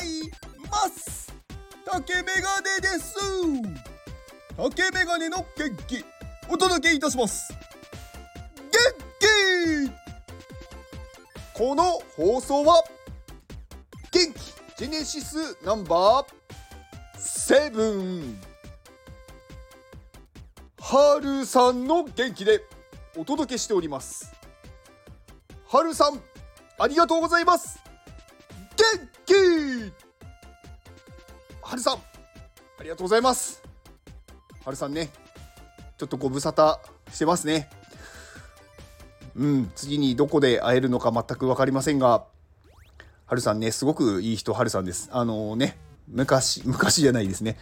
はいます。竹メガネです。竹メガネの元気お届けいたします。元気。この放送は元気ジェネシスナンバーセブン。はるさんの元気でお届けしております。はるさんありがとうございます。元気はるさんありがとうございます。はるさんねちょっとご無沙汰してますね。うん次にどこで会えるのか全く分かりませんがはるさんねすごくいい人はるさんです。あのね昔昔じゃないですね。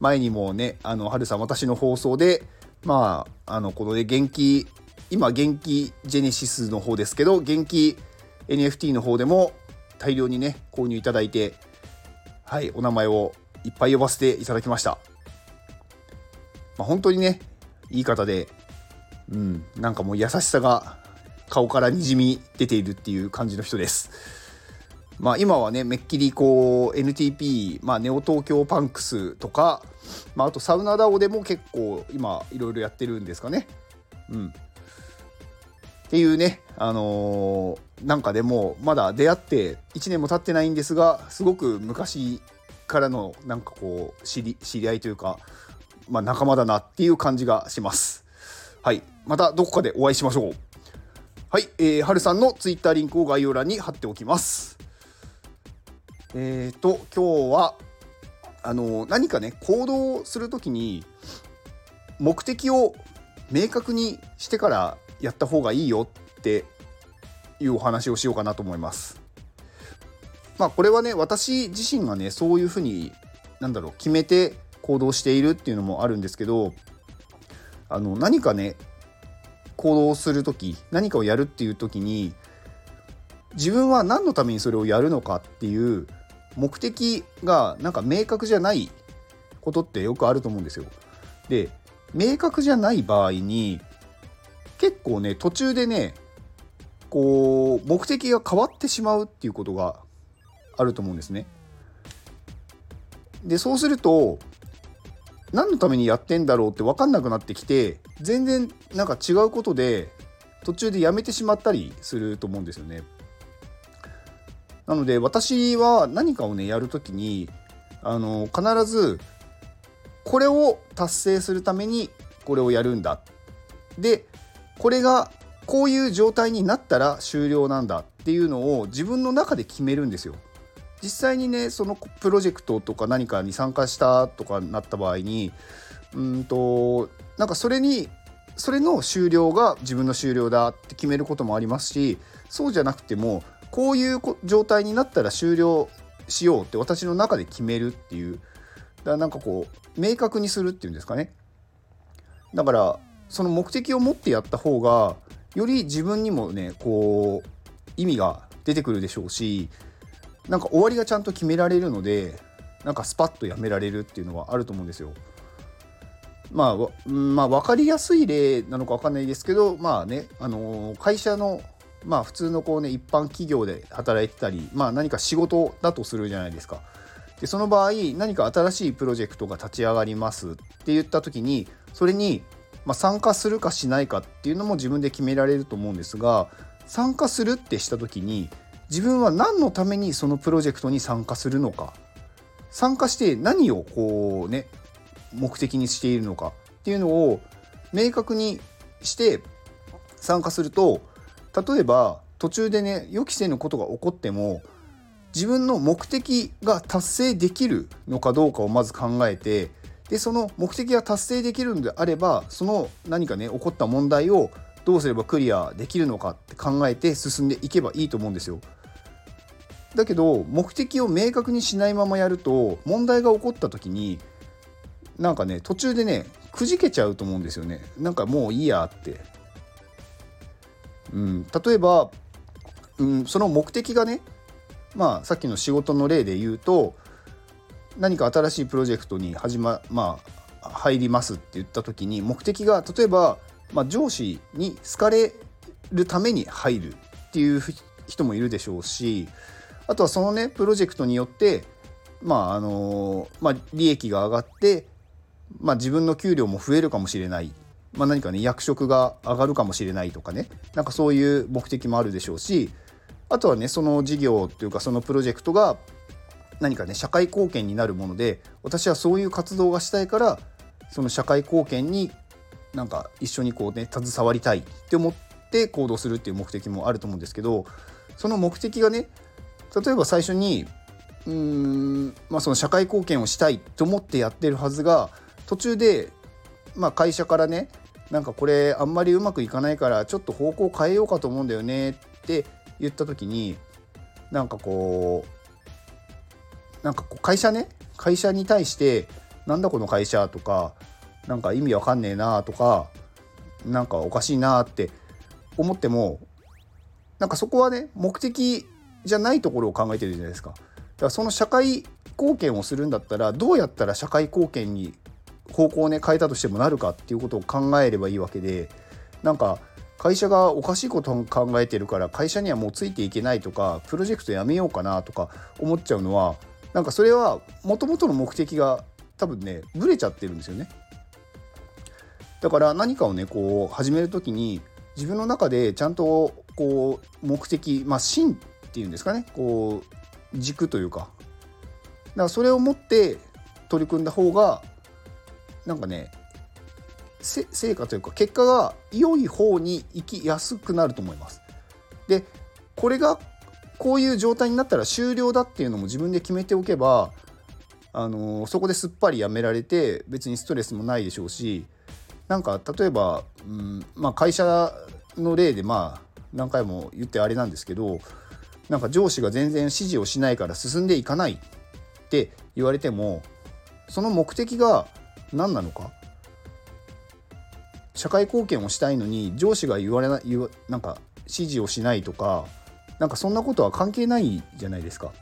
前にもねあのはるさん私の放送でまああのこのね元気今元気ジェネシスの方ですけど元気 NFT の方でも大量にね購入いただいてはいお名前をいっぱい呼ばせていただきました、まあ、本当にねいい方でうんなんかもう優しさが顔からにじみ出ているっていう感じの人です。まあ今はねめっきりこう NTP、まあ、ネオ東京パンクスとか、まあ、あとサウナダオでも結構今いろいろやってるんですかね。うん。っていうね、あのー、なんかでもまだ出会って1年も経ってないんですがすごく昔からのなんかこう知り知り合いというか、まあ、仲間だなっていう感じがします。はいまたどこかでお会いしましょう。はい、えー、はるさんのツイッターリンクを概要欄に貼っておきます。えっ、ー、と今日はあの何かね行動する時に目的を明確にしてからやった方がいいよっていうお話をしようかなと思います。まあこれはね私自身がねそういうふうになんだろう決めて行動しているっていうのもあるんですけどあの何かね行動する時何かをやるっていう時に自分は何のためにそれをやるのかっていう目的がなんか明確じゃないことってよくあると思うんですよ。で明確じゃない場合に結構ね途中でねこう目的が変わってしまうっていうことがあると思うんですね。でそうすると何のためにやってんだろうって分かんなくなってきて全然なんか違うことで途中でやめてしまったりすると思うんですよね。なので私は何かをねやる時にあの必ずこれを達成するためにこれをやるんだ。でこれがこういう状態になったら終了なんだっていうのを自分の中で決めるんですよ。実際にねそのプロジェクトとか何かに参加したとかなった場合にうんとなんかそれにそれの終了が自分の終了だって決めることもありますしそうじゃなくてもこういう状態になったら終了しようって私の中で決めるっていうだからなんかこう明確にするっていうんですかねだからその目的を持ってやった方がより自分にもねこう意味が出てくるでしょうしなんか終わりがちゃんと決められるのでなんかスパッとやめられるっていうのはあると思うんですよ。まあ、まあ、分かりやすい例なのか分かんないですけどまあね、あの会社のまあ普通のこうね一般企業で働いてたりまあ何か仕事だとするじゃないですか。でその場合何か新しいプロジェクトが立ち上がりますって言った時にそれにまあ、参加するかしないかっていうのも自分で決められると思うんですが参加するってした時に自分は何のためにそのプロジェクトに参加するのか参加して何をこうね目的にしているのかっていうのを明確にして参加すると例えば途中でね予期せぬことが起こっても自分の目的が達成できるのかどうかをまず考えてでその目的が達成できるのであればその何かね起こった問題をどうすればクリアできるのかって考えて進んでいけばいいと思うんですよ。だけど目的を明確にしないままやると問題が起こった時になんかね途中でねくじけちゃうと思うんですよね。なんかもういいやって。うん、例えば、うん、その目的がねまあさっきの仕事の例で言うと何か新しいプロジェクトに始ままあ入りますって言った時に目的が例えば、まあ、上司に好かれるために入るっていう人もいるでしょうしあとはそのねプロジェクトによってまああのまあ、利益が上がって、まあ、自分の給料も増えるかもしれない、まあ、何かね役職が上がるかもしれないとかね。なんかそういう目的もあるでしょうしあとはねその事業っていうかそのプロジェクトが何かね社会貢献になるもので私はそういう活動がしたいからその社会貢献になんか一緒にこうね携わりたいって思って行動するっていう目的もあると思うんですけどその目的がね例えば最初にうーん、まあ、その社会貢献をしたいと思ってやってるはずが途中で、まあ、会社からねなんかこれあんまりうまくいかないからちょっと方向変えようかと思うんだよねって言った時になんかこうなんかこう会社ね会社に対してなんだこの会社とかなんか意味わかんねえなとかなんかおかしいなって思ってもなんかそこはね目的じゃないところを考えてるじゃないですか。だからその社会貢献をするんだったらどうやったら社会貢献に方向をね変えたとしてもなるかっていうことを考えればいいわけでなんか会社がおかしいことを考えてるから会社にはもうついていけないとかプロジェクトやめようかなとか思っちゃうのはなんかそれはもともとの目的が多分ねブレちゃってるんですよね。だから何かをねこう始める時に自分の中でちゃんとこう目的まあ芯っていうんですかねこう軸というかだからそれを持って取り組んだ方がなんかね成果というか結果が良い方に行きやすくなると思います。でこれがこういう状態になったら終了だっていうのも自分で決めておけば、あの、そこですっぱりやめられて別にストレスもないでしょうしなんか例えば、うんまあ、会社の例でまあ何回も言ってあれなんですけどなんか上司が全然指示をしないから進んでいかないって言われてもその目的が何なのか社会貢献をしたいのに上司が言われな言わなんか指示をしないとかなんかそんなことは関係ないじゃないですか。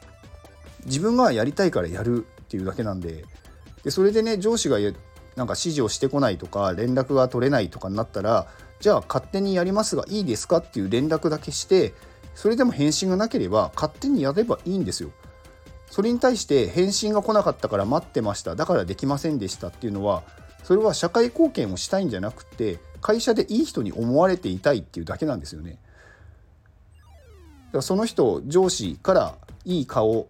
自分がやりたいからやるっていうだけなんででそれでね上司がなんか指示をしてこないとか連絡が取れないとかになったらじゃあ勝手にやりますがいいですかっていう連絡だけしてそれでも返信がなければ勝手にやればいいんですよ。それに対して返信が来なかったから待ってましただからできませんでしたっていうのはそれは社会貢献をしたいんじゃなくて会社でいい人に思われていたいっていうだけなんですよね。らその人上司からいい顔っ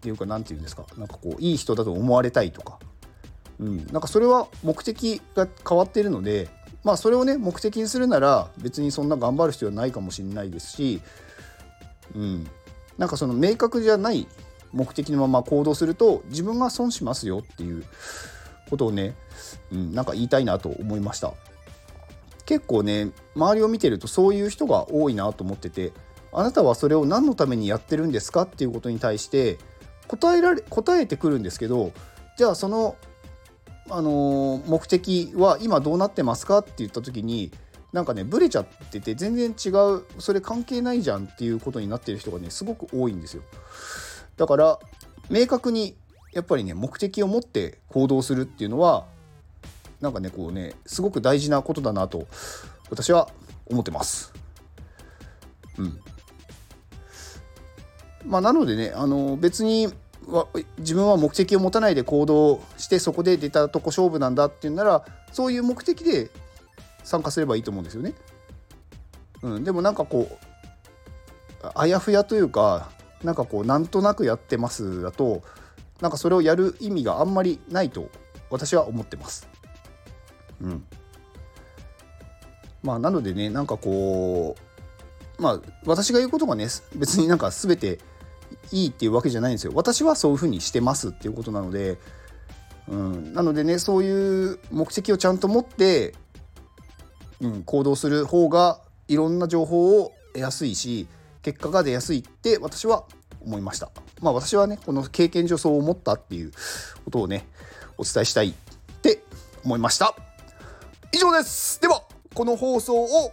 ていうか何て言うんですかなんかこういい人だと思われたいとか、うん、なんかそれは目的が変わってるのでまあそれをね目的にするなら別にそんな頑張る必要はないかもしれないですし、うん、なんかその明確じゃない目的のまま行動すると自分が損しますよっていうことをね、うん、なんか言いたいなと思いました。結構ね周りを見てるとそういう人が多いなと思っててあなたはそれを何のためにやってるんですか？っていうことに対して答えられ答えてくるんですけどじゃあその、あのー、目的は今どうなってますか？って言った時になんかねブレちゃってて全然違うそれ関係ないじゃんっていうことになってる人がねすごく多いんですよだから明確にやっぱりね目的を持って行動するっていうのはなんかねこうねすごく大事なことだなと私は思ってます。うん。まあなのでねあの別に自分は目的を持たないで行動してそこで出たとこ勝負なんだっていうならそういう目的で参加すればいいと思うんですよね。うん、でもなんかこうあやふやというかなんかこうなんとなくやってますだとなんかそれをやる意味があんまりないと私は思ってます。うん。まあなのでねなんかこうまあ私が言うことがね別になんか全ていいっていうわけじゃないんですよ。私はそういうふうにしてますっていうことなので、うん、なのでねそういう目的をちゃんと持って、うん、行動する方がいろんな情報を得やすいし結果が出やすいって私は思いました。まあ私はね、この経験上そう思ったっていうことをね、お伝えしたいって思いました。以上です。では、この放送を